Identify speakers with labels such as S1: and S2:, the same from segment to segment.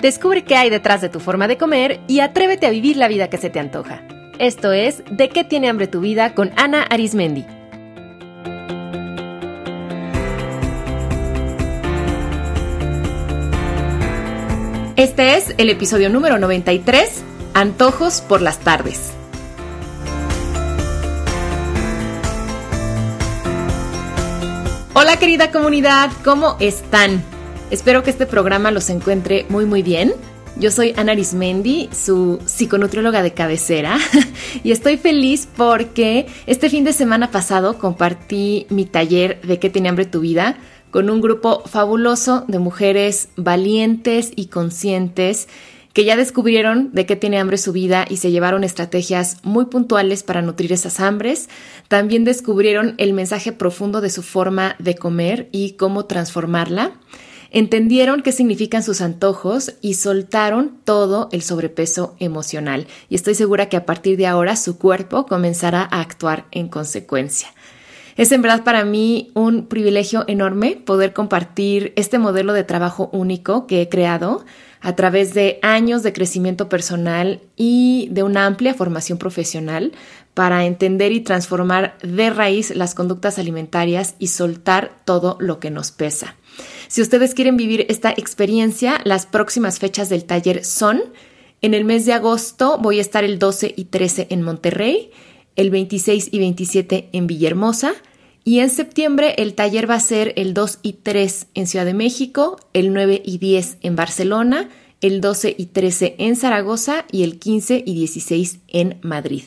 S1: Descubre qué hay detrás de tu forma de comer y atrévete a vivir la vida que se te antoja. Esto es De qué tiene hambre tu vida con Ana Arismendi. Este es el episodio número 93, Antojos por las tardes. Hola querida comunidad, ¿cómo están? Espero que este programa los encuentre muy muy bien. Yo soy Ana Arismendi, su psiconutrióloga de cabecera, y estoy feliz porque este fin de semana pasado compartí mi taller de qué tiene hambre tu vida con un grupo fabuloso de mujeres valientes y conscientes que ya descubrieron de qué tiene hambre su vida y se llevaron estrategias muy puntuales para nutrir esas hambres. También descubrieron el mensaje profundo de su forma de comer y cómo transformarla entendieron qué significan sus antojos y soltaron todo el sobrepeso emocional. Y estoy segura que a partir de ahora su cuerpo comenzará a actuar en consecuencia. Es en verdad para mí un privilegio enorme poder compartir este modelo de trabajo único que he creado a través de años de crecimiento personal y de una amplia formación profesional para entender y transformar de raíz las conductas alimentarias y soltar todo lo que nos pesa. Si ustedes quieren vivir esta experiencia, las próximas fechas del taller son, en el mes de agosto voy a estar el 12 y 13 en Monterrey, el 26 y 27 en Villahermosa, y en septiembre el taller va a ser el 2 y 3 en Ciudad de México, el 9 y 10 en Barcelona, el 12 y 13 en Zaragoza y el 15 y 16 en Madrid.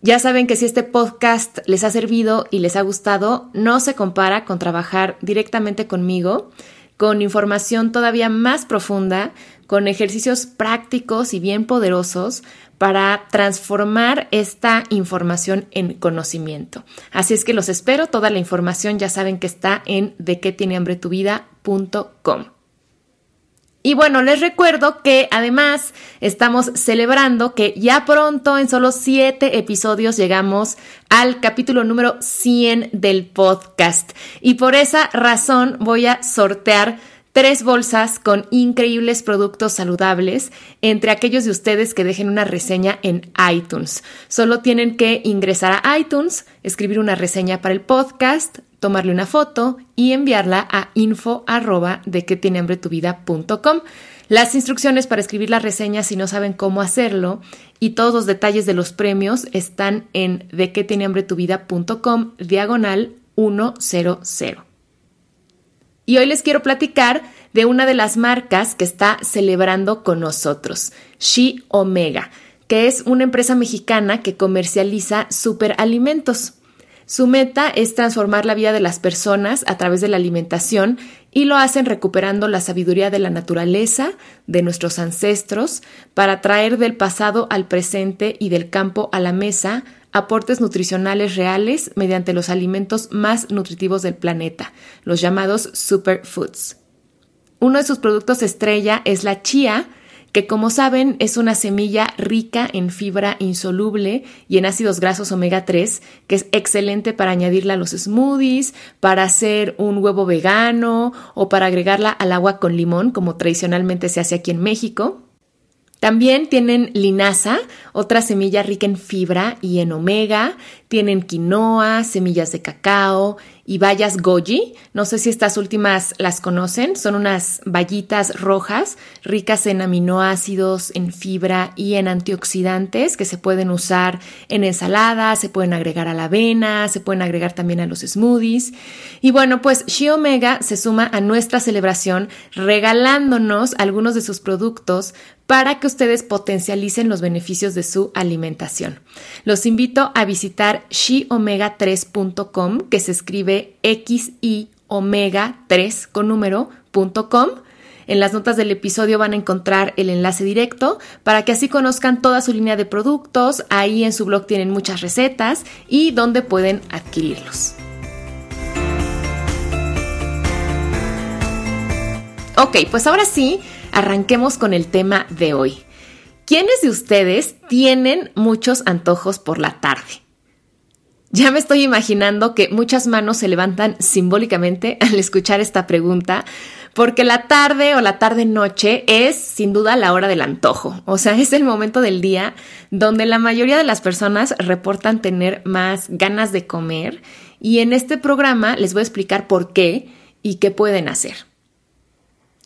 S1: Ya saben que si este podcast les ha servido y les ha gustado, no se compara con trabajar directamente conmigo, con información todavía más profunda, con ejercicios prácticos y bien poderosos para transformar esta información en conocimiento. Así es que los espero, toda la información ya saben que está en de qué tiene hambre tu vida.com. Y bueno, les recuerdo que además estamos celebrando que ya pronto, en solo siete episodios, llegamos al capítulo número 100 del podcast. Y por esa razón voy a sortear tres bolsas con increíbles productos saludables entre aquellos de ustedes que dejen una reseña en iTunes. Solo tienen que ingresar a iTunes, escribir una reseña para el podcast, tomarle una foto y enviarla a info de que tiene hambre tu vida.com. Las instrucciones para escribir la reseña si no saben cómo hacerlo y todos los detalles de los premios están en de que tiene hambre tu vida.com diagonal 100. Y hoy les quiero platicar de una de las marcas que está celebrando con nosotros, She Omega, que es una empresa mexicana que comercializa superalimentos. Su meta es transformar la vida de las personas a través de la alimentación y lo hacen recuperando la sabiduría de la naturaleza, de nuestros ancestros, para traer del pasado al presente y del campo a la mesa aportes nutricionales reales mediante los alimentos más nutritivos del planeta, los llamados superfoods. Uno de sus productos estrella es la chía, que como saben es una semilla rica en fibra insoluble y en ácidos grasos omega 3, que es excelente para añadirla a los smoothies, para hacer un huevo vegano o para agregarla al agua con limón, como tradicionalmente se hace aquí en México. También tienen linaza, otra semilla rica en fibra y en omega. Tienen quinoa, semillas de cacao y bayas goji. No sé si estas últimas las conocen. Son unas bayitas rojas ricas en aminoácidos, en fibra y en antioxidantes que se pueden usar en ensaladas, se pueden agregar a la avena, se pueden agregar también a los smoothies. Y bueno, pues She Omega se suma a nuestra celebración regalándonos algunos de sus productos para que ustedes potencialicen los beneficios de su alimentación. Los invito a visitar shiomega3.com, que se escribe x omega 3 con número.com. En las notas del episodio van a encontrar el enlace directo para que así conozcan toda su línea de productos. Ahí en su blog tienen muchas recetas y dónde pueden adquirirlos. Ok, pues ahora sí, arranquemos con el tema de hoy. ¿Quiénes de ustedes tienen muchos antojos por la tarde? Ya me estoy imaginando que muchas manos se levantan simbólicamente al escuchar esta pregunta, porque la tarde o la tarde-noche es sin duda la hora del antojo, o sea, es el momento del día donde la mayoría de las personas reportan tener más ganas de comer y en este programa les voy a explicar por qué y qué pueden hacer.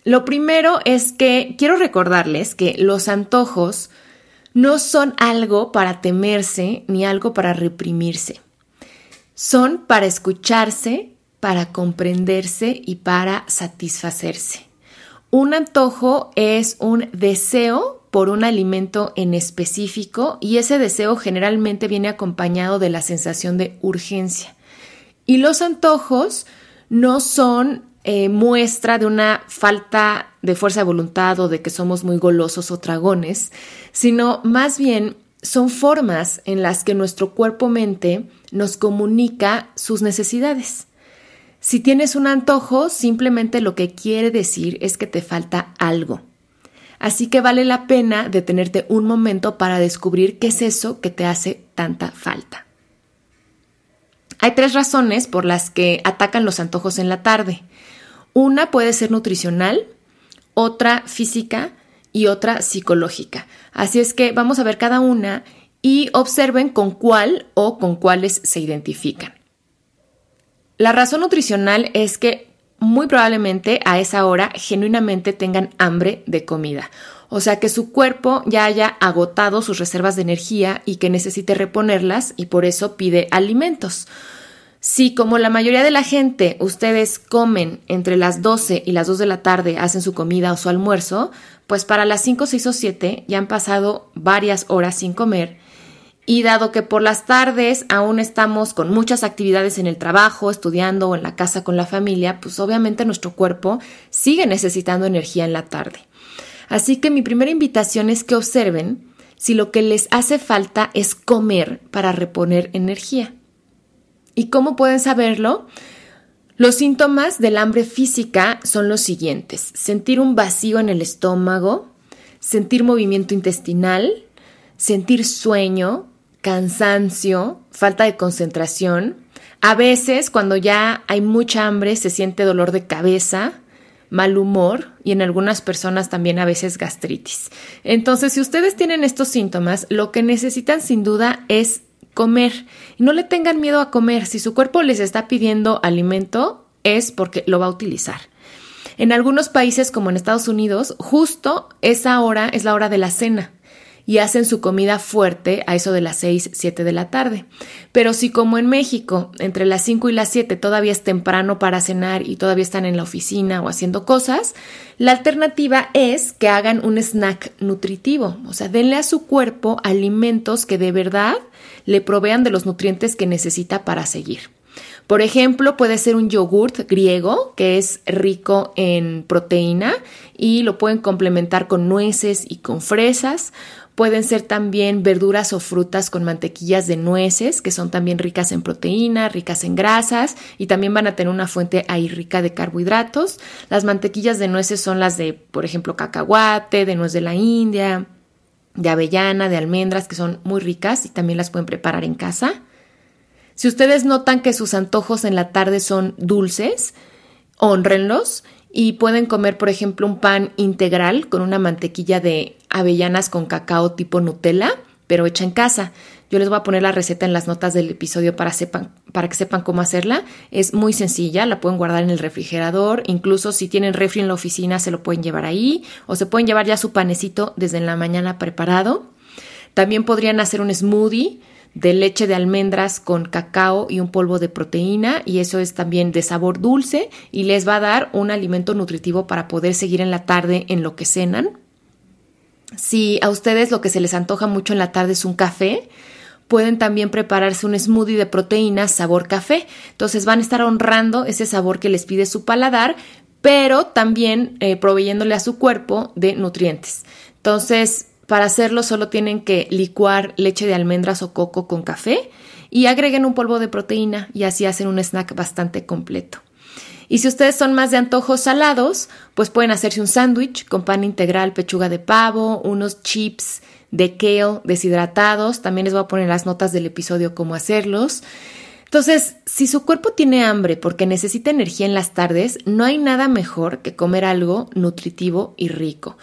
S1: Lo primero es que quiero recordarles que los antojos no son algo para temerse ni algo para reprimirse. Son para escucharse, para comprenderse y para satisfacerse. Un antojo es un deseo por un alimento en específico y ese deseo generalmente viene acompañado de la sensación de urgencia. Y los antojos no son eh, muestra de una falta de fuerza de voluntad o de que somos muy golosos o tragones, sino más bien son formas en las que nuestro cuerpo-mente nos comunica sus necesidades. Si tienes un antojo, simplemente lo que quiere decir es que te falta algo. Así que vale la pena detenerte un momento para descubrir qué es eso que te hace tanta falta. Hay tres razones por las que atacan los antojos en la tarde. Una puede ser nutricional, otra física y otra psicológica. Así es que vamos a ver cada una y observen con cuál o con cuáles se identifican. La razón nutricional es que muy probablemente a esa hora genuinamente tengan hambre de comida. O sea que su cuerpo ya haya agotado sus reservas de energía y que necesite reponerlas y por eso pide alimentos. Si como la mayoría de la gente ustedes comen entre las 12 y las 2 de la tarde, hacen su comida o su almuerzo, pues para las 5, 6 o 7 ya han pasado varias horas sin comer. Y dado que por las tardes aún estamos con muchas actividades en el trabajo, estudiando o en la casa con la familia, pues obviamente nuestro cuerpo sigue necesitando energía en la tarde. Así que mi primera invitación es que observen si lo que les hace falta es comer para reponer energía. ¿Y cómo pueden saberlo? Los síntomas del hambre física son los siguientes. Sentir un vacío en el estómago, sentir movimiento intestinal, sentir sueño, cansancio, falta de concentración. A veces, cuando ya hay mucha hambre, se siente dolor de cabeza, mal humor y en algunas personas también a veces gastritis. Entonces, si ustedes tienen estos síntomas, lo que necesitan sin duda es comer. Y no le tengan miedo a comer. Si su cuerpo les está pidiendo alimento, es porque lo va a utilizar. En algunos países, como en Estados Unidos, justo esa hora es la hora de la cena y hacen su comida fuerte a eso de las 6, 7 de la tarde. Pero si como en México, entre las 5 y las 7 todavía es temprano para cenar y todavía están en la oficina o haciendo cosas, la alternativa es que hagan un snack nutritivo, o sea, denle a su cuerpo alimentos que de verdad le provean de los nutrientes que necesita para seguir. Por ejemplo, puede ser un yogurt griego que es rico en proteína y lo pueden complementar con nueces y con fresas. Pueden ser también verduras o frutas con mantequillas de nueces, que son también ricas en proteína, ricas en grasas y también van a tener una fuente ahí rica de carbohidratos. Las mantequillas de nueces son las de, por ejemplo, cacahuate, de nuez de la India, de avellana, de almendras, que son muy ricas y también las pueden preparar en casa. Si ustedes notan que sus antojos en la tarde son dulces, honrenlos y pueden comer, por ejemplo, un pan integral con una mantequilla de avellanas con cacao tipo Nutella, pero hecha en casa. Yo les voy a poner la receta en las notas del episodio para, que sepan cómo hacerla. Es muy sencilla, la pueden guardar en el refrigerador. Incluso si tienen refri en la oficina, se lo pueden llevar ahí. O se pueden llevar ya su panecito desde la mañana preparado. También podrían hacer un smoothie de leche de almendras con cacao y un polvo de proteína y eso es también de sabor dulce y les va a dar un alimento nutritivo para poder seguir en la tarde en lo que cenan. Si a ustedes lo que se les antoja mucho en la tarde es un café, pueden también prepararse un smoothie de proteínas sabor café. Entonces van a estar honrando ese sabor que les pide su paladar, pero también eh, proveyéndole a su cuerpo de nutrientes. Entonces, para hacerlo solo tienen que licuar leche de almendras o coco con café y agreguen un polvo de proteína y así hacen un snack bastante completo. Y si ustedes son más de antojos salados, pues pueden hacerse un sándwich con pan integral, pechuga de pavo, unos chips de kale deshidratados. También les voy a poner las notas del episodio cómo hacerlos. Entonces, si su cuerpo tiene hambre porque necesita energía en las tardes, no hay nada mejor que comer algo nutritivo y rico.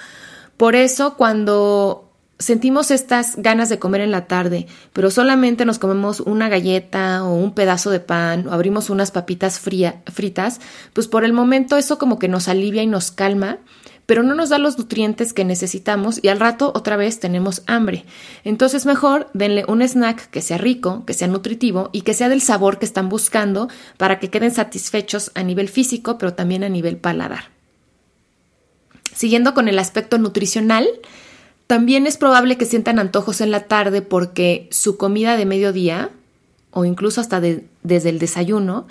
S1: Por eso, cuando sentimos estas ganas de comer en la tarde, pero solamente nos comemos una galleta o un pedazo de pan o abrimos unas papitas fritas, pues por el momento eso como que nos alivia y nos calma pero no nos da los nutrientes que necesitamos y al rato otra vez tenemos hambre. Entonces mejor denle un snack que sea rico, que sea nutritivo y que sea del sabor que están buscando para que queden satisfechos a nivel físico, pero también a nivel paladar. Siguiendo con el aspecto nutricional, también es probable que sientan antojos en la tarde porque su comida de mediodía, o incluso hasta desde el desayuno,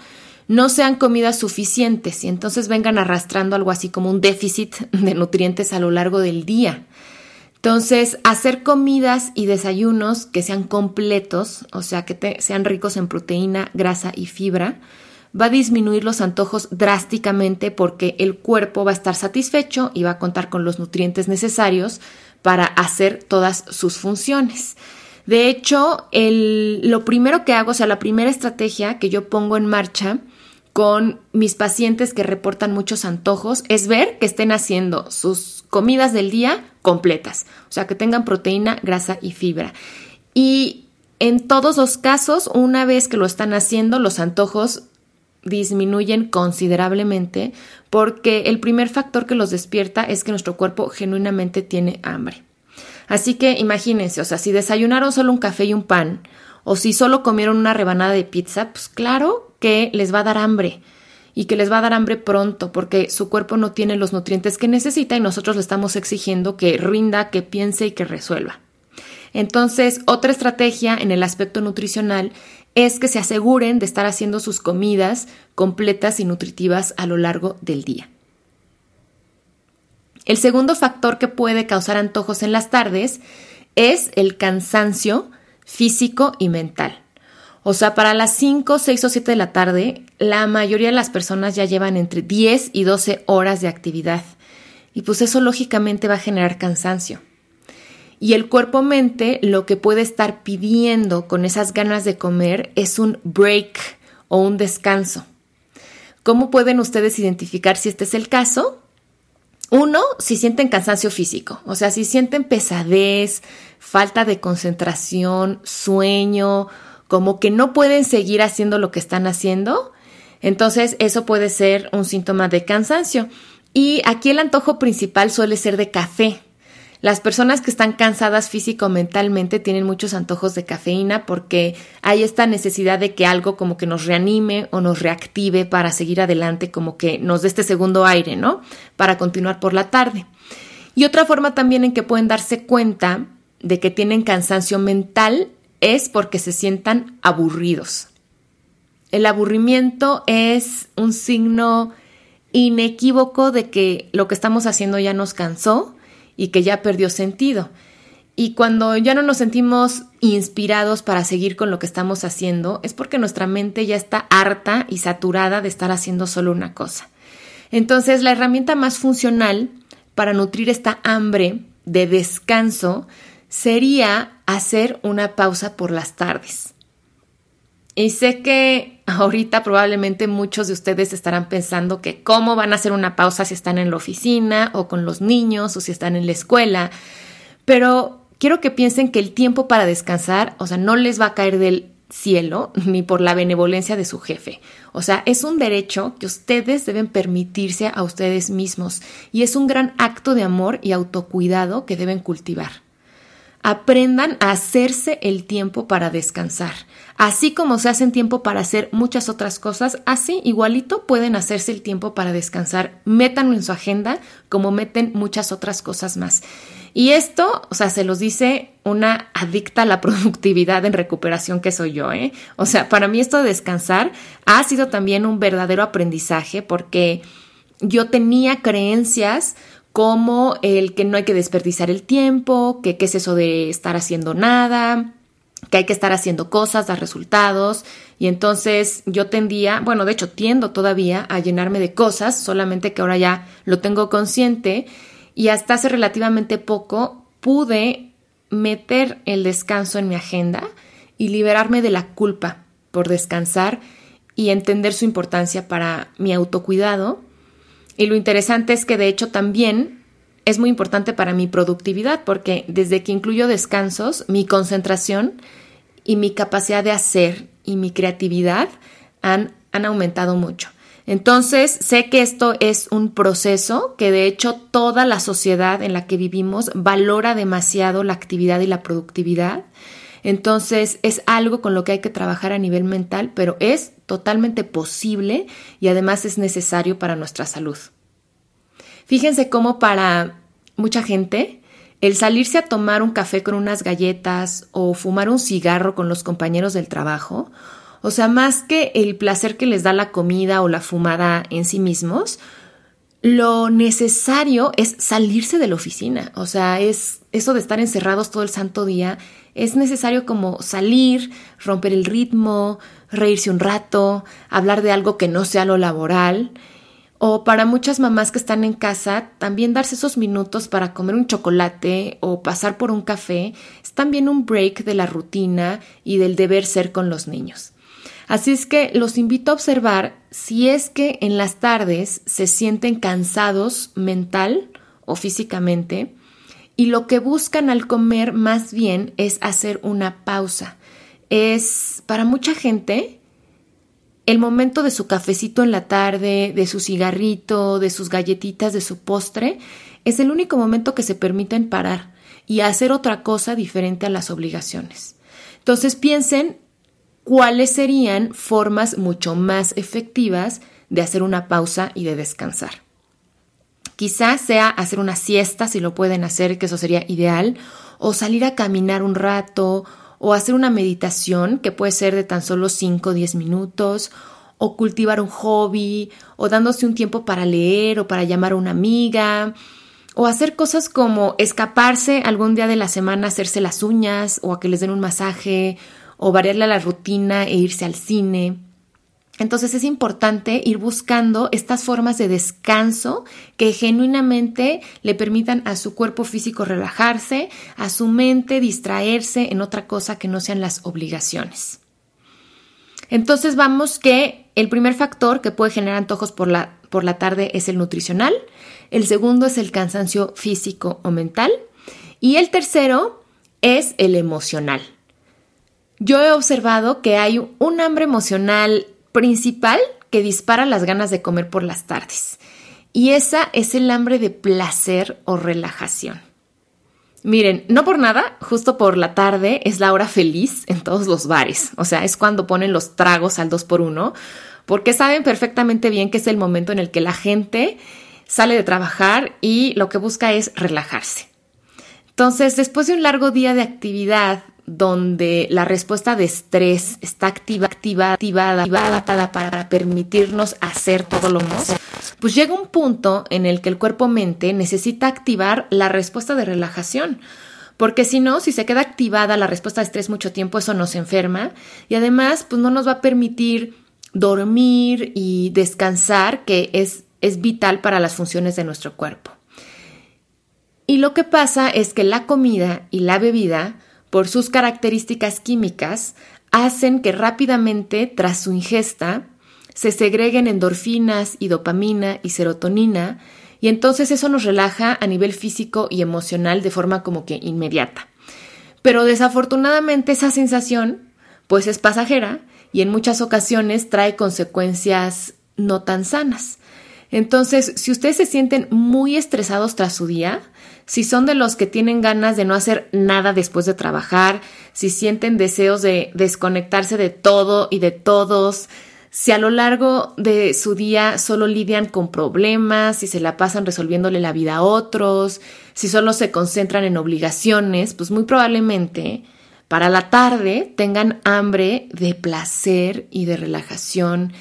S1: no sean comidas suficientes y entonces vengan arrastrando algo así como un déficit de nutrientes a lo largo del día. Entonces, hacer comidas y desayunos que sean completos, o sea, que sean ricos en proteína, grasa y fibra, va a disminuir los antojos drásticamente porque el cuerpo va a estar satisfecho y va a contar con los nutrientes necesarios para hacer todas sus funciones. De hecho, lo primero que hago, o sea, la primera estrategia que yo pongo en marcha con mis pacientes que reportan muchos antojos es ver que estén haciendo sus comidas del día completas, o sea, que tengan proteína, grasa y fibra. Y en todos los casos, una vez que lo están haciendo, los antojos disminuyen considerablemente porque el primer factor que los despierta es que nuestro cuerpo genuinamente tiene hambre. Así que imagínense, o sea, si desayunaron solo un café y un pan, o si solo comieron una rebanada de pizza, pues claro que les va a dar hambre y que les va a dar hambre pronto porque su cuerpo no tiene los nutrientes que necesita y nosotros le estamos exigiendo que rinda, que piense y que resuelva. Entonces, otra estrategia en el aspecto nutricional es que se aseguren de estar haciendo sus comidas completas y nutritivas a lo largo del día. El segundo factor que puede causar antojos en las tardes es el cansancio físico y mental. O sea, para las 5, 6 o 7 de la tarde, la mayoría de las personas ya llevan entre 10 y 12 horas de actividad. Y pues eso lógicamente va a generar cansancio. Y el cuerpo-mente lo que puede estar pidiendo con esas ganas de comer es un break o un descanso. ¿Cómo pueden ustedes identificar si este es el caso? Uno, si sienten cansancio físico, o sea, si sienten pesadez, falta de concentración, sueño, como que no pueden seguir haciendo lo que están haciendo, entonces eso puede ser un síntoma de cansancio. Y aquí el antojo principal suele ser de café. Las personas que están cansadas físico o mentalmente tienen muchos antojos de cafeína porque hay esta necesidad de que algo como que nos reanime o nos reactive para seguir adelante, como que nos dé este segundo aire, ¿no? Para continuar por la tarde. Y otra forma también en que pueden darse cuenta de que tienen cansancio mental es porque se sientan aburridos. El aburrimiento es un signo inequívoco de que lo que estamos haciendo ya nos cansó y que ya perdió sentido. Y cuando ya no nos sentimos inspirados para seguir con lo que estamos haciendo, es porque nuestra mente ya está harta y saturada de estar haciendo solo una cosa. Entonces, la herramienta más funcional para nutrir esta hambre de descanso sería hacer una pausa por las tardes. Y sé que ahorita probablemente muchos de ustedes estarán pensando que cómo van a hacer una pausa si están en la oficina o con los niños o si están en la escuela, pero quiero que piensen que el tiempo para descansar, o sea, no les va a caer del cielo ni por la benevolencia de su jefe. O sea, es un derecho que ustedes deben permitirse a ustedes mismos y es un gran acto de amor y autocuidado que deben cultivar aprendan a hacerse el tiempo para descansar. Así como se hacen tiempo para hacer muchas otras cosas, así igualito pueden hacerse el tiempo para descansar. Métanlo en su agenda como meten muchas otras cosas más. Y esto, o sea, se los dice una adicta a la productividad en recuperación que soy yo, ¿eh? O sea, para mí esto de descansar ha sido también un verdadero aprendizaje porque yo tenía creencias como el que no hay que desperdiciar el tiempo, que qué es eso de estar haciendo nada, que hay que estar haciendo cosas, dar resultados. Y entonces yo tendía, bueno, de hecho tiendo todavía a llenarme de cosas, solamente que ahora ya lo tengo consciente y hasta hace relativamente poco pude meter el descanso en mi agenda y liberarme de la culpa por descansar y entender su importancia para mi autocuidado. Y lo interesante es que de hecho también es muy importante para mi productividad porque desde que incluyo descansos, mi concentración y mi capacidad de hacer y mi creatividad han, han aumentado mucho. Entonces, sé que esto es un proceso que de hecho toda la sociedad en la que vivimos valora demasiado la actividad y la productividad. Entonces, es algo con lo que hay que trabajar a nivel mental, pero es totalmente posible y además es necesario para nuestra salud. Fíjense cómo para mucha gente el salirse a tomar un café con unas galletas o fumar un cigarro con los compañeros del trabajo o sea, más que el placer que les da la comida o la fumada en sí mismos, lo necesario es salirse de la oficina. O sea, es eso de estar encerrados todo el santo día. Es necesario como salir, romper el ritmo, reírse un rato, hablar de algo que no sea lo laboral. O para muchas mamás que están en casa, también darse esos minutos para comer un chocolate o pasar por un café es también un break de la rutina y del deber ser con los niños. Así es que los invito a observar si es que en las tardes se sienten cansados mental o físicamente y lo que buscan al comer más bien es hacer una pausa. Es para mucha gente el momento de su cafecito en la tarde, de su cigarrito, de sus galletitas, de su postre, es el único momento que se permiten parar y hacer otra cosa diferente a las obligaciones. Entonces piensen cuáles serían formas mucho más efectivas de hacer una pausa y de descansar. Quizás sea hacer una siesta si lo pueden hacer, que eso sería ideal, o salir a caminar un rato, o hacer una meditación que puede ser de tan solo 5 o 10 minutos, o cultivar un hobby, o dándose un tiempo para leer o para llamar a una amiga, o hacer cosas como escaparse algún día de la semana hacerse las uñas o a que les den un masaje o variarle la rutina e irse al cine. Entonces es importante ir buscando estas formas de descanso que genuinamente le permitan a su cuerpo físico relajarse, a su mente distraerse en otra cosa que no sean las obligaciones. Entonces vamos que el primer factor que puede generar antojos por la, por la tarde es el nutricional, el segundo es el cansancio físico o mental y el tercero es el emocional. Yo he observado que hay un hambre emocional principal que dispara las ganas de comer por las tardes. Y esa es el hambre de placer o relajación. Miren, no por nada, justo por la tarde es la hora feliz en todos los bares. O sea, es cuando ponen los tragos al 2 por 1 porque saben perfectamente bien que es el momento en el que la gente sale de trabajar y lo que busca es relajarse. Entonces, después de un largo día de actividad donde la respuesta de estrés está activa, activada, activada, activada para permitirnos hacer todo lo más, pues llega un punto en el que el cuerpo-mente necesita activar la respuesta de relajación. Porque si no, si se queda activada la respuesta de estrés mucho tiempo, eso nos enferma y además, pues no nos va a permitir dormir y descansar, que es, es vital para las funciones de nuestro cuerpo. Y lo que pasa es que la comida y la bebida por sus características químicas, hacen que rápidamente, tras su ingesta, se segreguen endorfinas y dopamina y serotonina, y entonces eso nos relaja a nivel físico y emocional de forma como que inmediata. Pero desafortunadamente esa sensación pues es pasajera y en muchas ocasiones trae consecuencias no tan sanas. Entonces, si ustedes se sienten muy estresados tras su día, si son de los que tienen ganas de no hacer nada después de trabajar, si sienten deseos de desconectarse de todo y de todos, si a lo largo de su día solo lidian con problemas, si se la pasan resolviéndole la vida a otros, si solo se concentran en obligaciones, pues muy probablemente para la tarde tengan hambre de placer y de relajación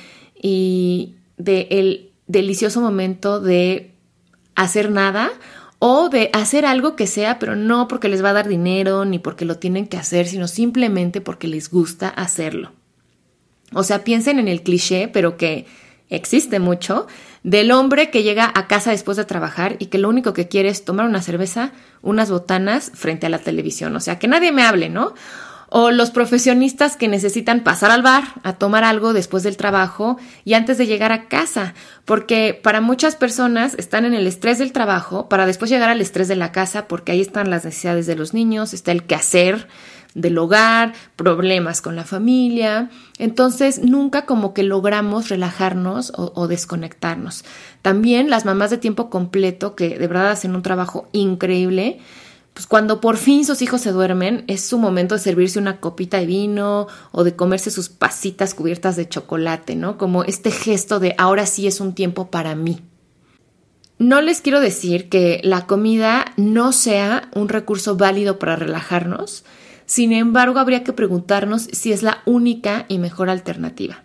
S1: y de el delicioso momento de hacer nada o de hacer algo que sea, pero no porque les va a dar dinero ni porque lo tienen que hacer, sino simplemente porque les gusta hacerlo. O sea, piensen en el cliché, pero que existe mucho, del hombre que llega a casa después de trabajar y que lo único que quiere es tomar una cerveza, unas botanas frente a la televisión. O sea, que nadie me hable, ¿no? O los profesionistas que necesitan pasar al bar a tomar algo después del trabajo y antes de llegar a casa, porque para muchas personas están en el estrés del trabajo para después llegar al estrés de la casa, porque ahí están las necesidades de los niños, está el quehacer del hogar, problemas con la familia. Entonces, nunca como que logramos relajarnos o, o, desconectarnos. También las mamás de tiempo completo, que de verdad hacen un trabajo increíble, pues cuando por fin sus hijos se duermen, es su momento de servirse una copita de vino o de comerse sus pasitas cubiertas de chocolate, ¿no? Como este gesto de ahora sí es un tiempo para mí. No les quiero decir que la comida no sea un recurso válido para relajarnos, sin embargo habría que preguntarnos si es la única y mejor alternativa.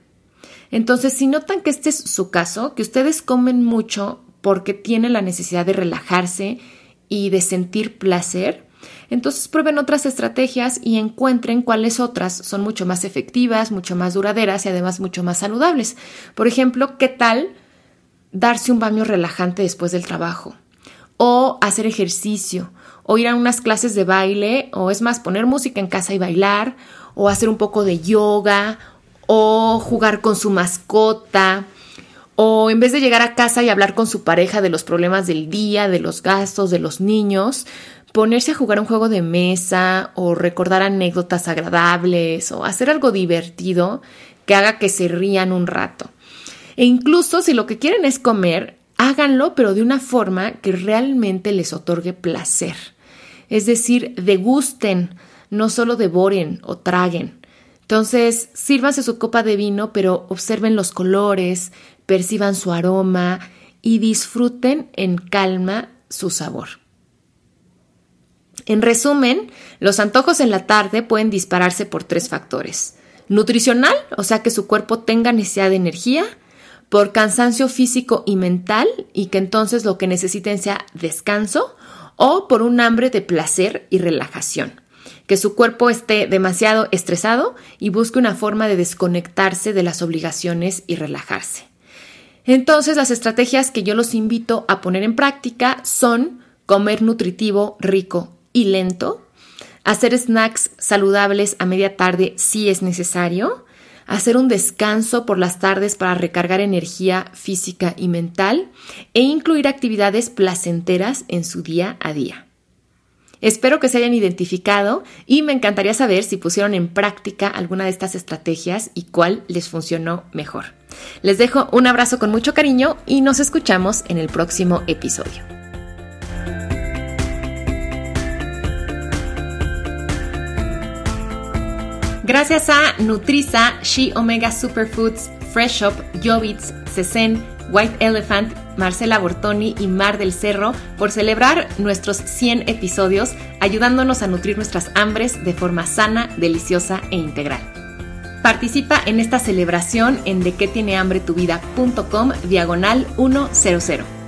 S1: Entonces, si notan que este es su caso, que ustedes comen mucho porque tienen la necesidad de relajarse y de sentir placer, entonces prueben otras estrategias y encuentren cuáles otras son mucho más efectivas, mucho más duraderas y además mucho más saludables. Por ejemplo, ¿qué tal darse un baño relajante después del trabajo? O hacer ejercicio, o ir a unas clases de baile, o es más, poner música en casa y bailar, o hacer un poco de yoga, o jugar con su mascota, o en vez de llegar a casa y hablar con su pareja de los problemas del día, de los gastos, de los niños, ponerse a jugar un juego de mesa o recordar anécdotas agradables o hacer algo divertido que haga que se rían un rato. E incluso si lo que quieren es comer, háganlo pero de una forma que realmente les otorgue placer. Es decir, degusten, no solo devoren o traguen. Entonces, sírvanse su copa de vino, pero observen los colores, perciban su aroma y disfruten en calma su sabor. En resumen, los antojos en la tarde pueden dispararse por tres factores. Nutricional, o sea que su cuerpo tenga necesidad de energía, por cansancio físico y mental y que entonces lo que necesiten sea descanso, o por un hambre de placer y relajación que su cuerpo esté demasiado estresado y busque una forma de desconectarse de las obligaciones y relajarse. Entonces las estrategias que yo los invito a poner en práctica son comer nutritivo, rico y lento, hacer snacks saludables a media tarde si es necesario, hacer un descanso por las tardes para recargar energía física y mental e incluir actividades placenteras en su día a día. Espero que se hayan identificado y me encantaría saber si pusieron en práctica alguna de estas estrategias y cuál les funcionó mejor. Les dejo un abrazo con mucho cariño y nos escuchamos en el próximo episodio. Gracias a Nutriza, She Omega Superfoods, Fresh Shop, Jovitz, Cesen, White Elephant, Marcela Bortoni y Mar del Cerro por celebrar nuestros 100 episodios, ayudándonos a nutrir nuestras hambres de forma sana, deliciosa e integral. Participa en esta celebración en dequetienehambretuvida.com diagonal 100.